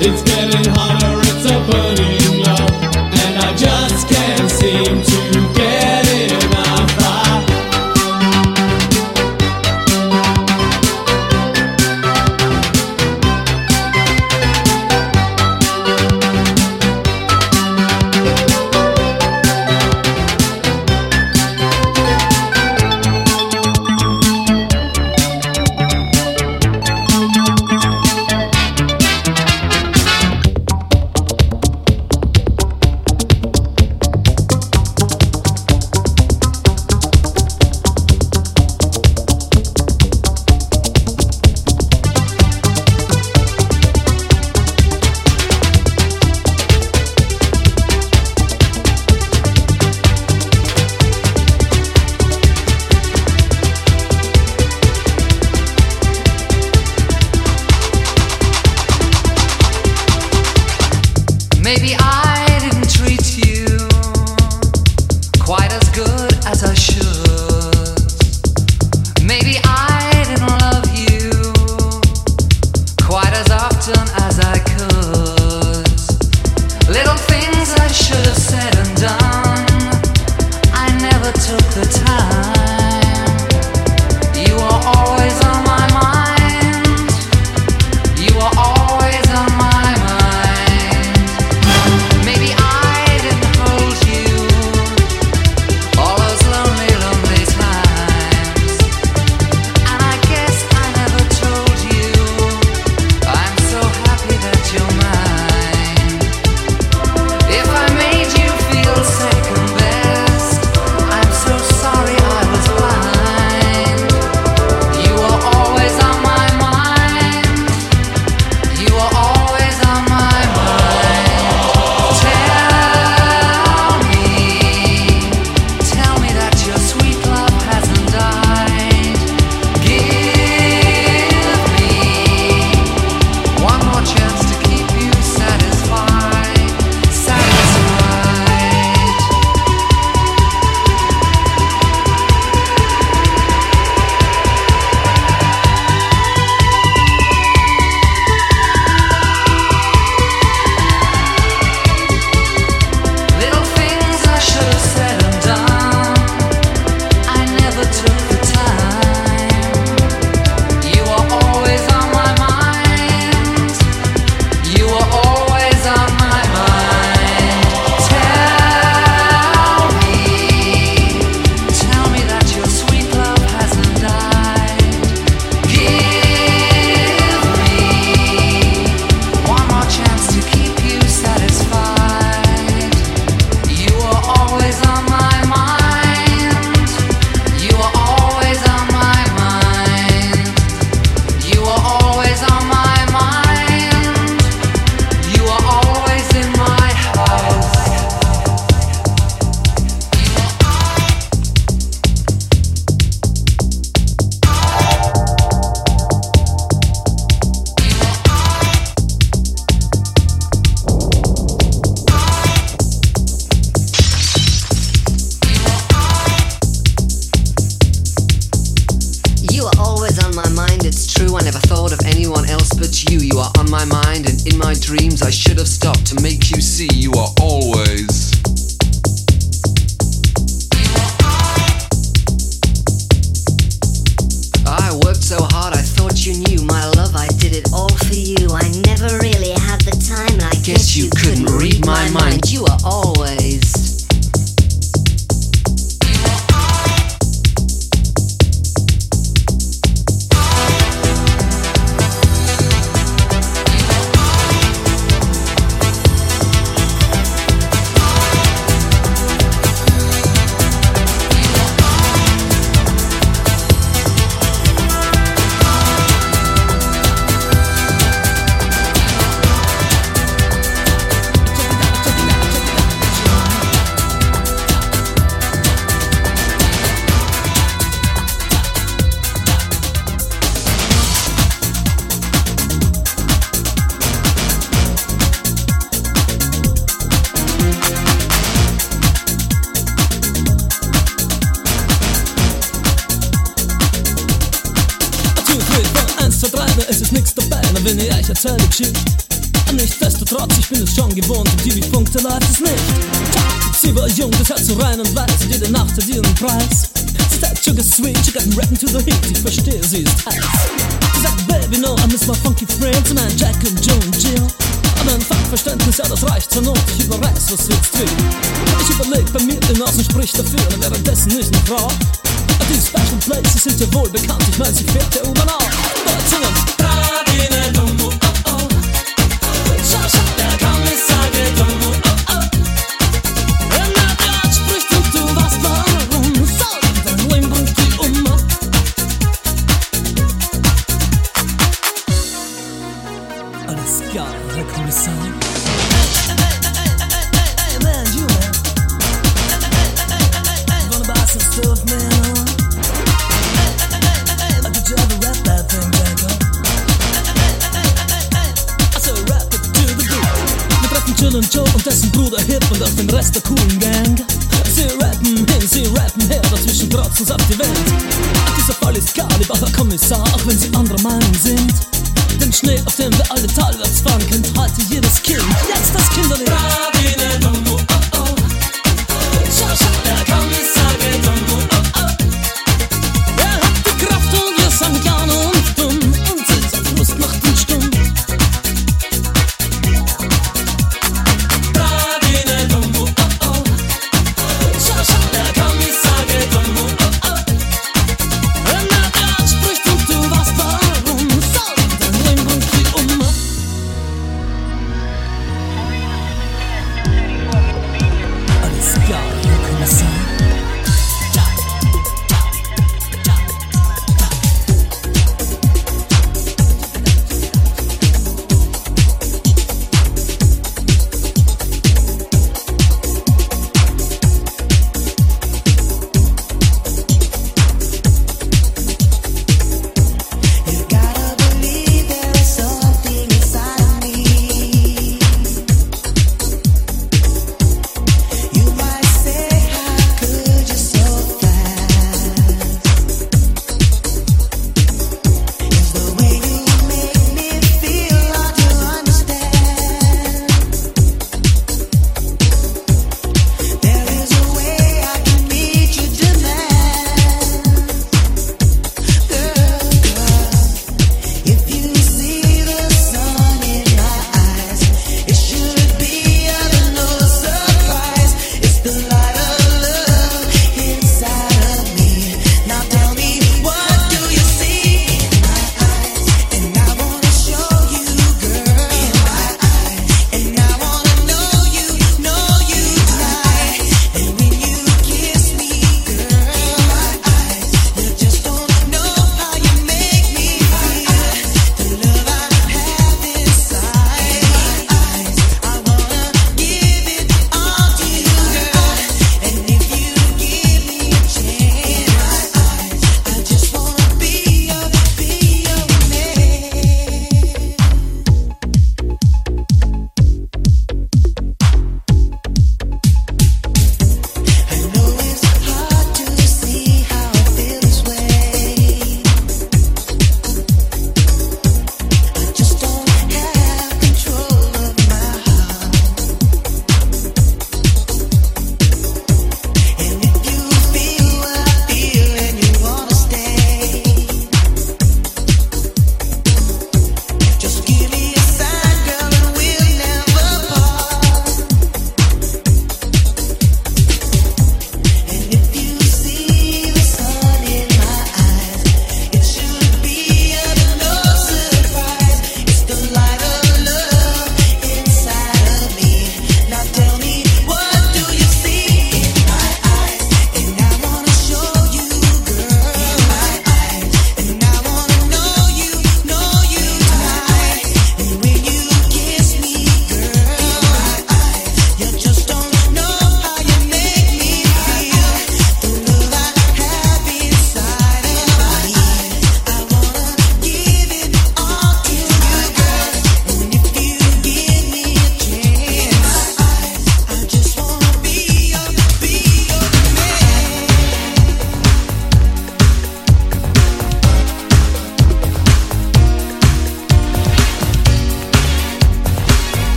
It's getting hot. I never thought of anyone else but you. You are on my mind and in my dreams. I should have stopped to make you see you are always. I worked so hard, I thought you knew. My love, I did it all for you. I never really had the time, I guess, guess you, couldn't, couldn't read, read my mind. mind. You are always. Ich euch erzähle Geschichte. Nichtsdestotrotz, ich bin es schon gewohnt, im TV funkt läuft es nicht. Sie war jung, das Herz so rein und weiß, und jede Nacht hat ihren Preis. Sie sagt, Sugar Sweet, she got rapping to the heat, ich verstehe, sie ist heiß. Sie sagt, Baby, no, I miss my funky friends, mein Jack und Joe und Jill. Aber ein Fachverständnis, ja, das reicht zur Not, ich überreiß, was jetzt will. Ich überleg bei mir, den Außen spricht dafür, und währenddessen ist eine Frau. Die Special Places sind ja wohl bekannt, ich mein, sie fährt der U-Bahn auf.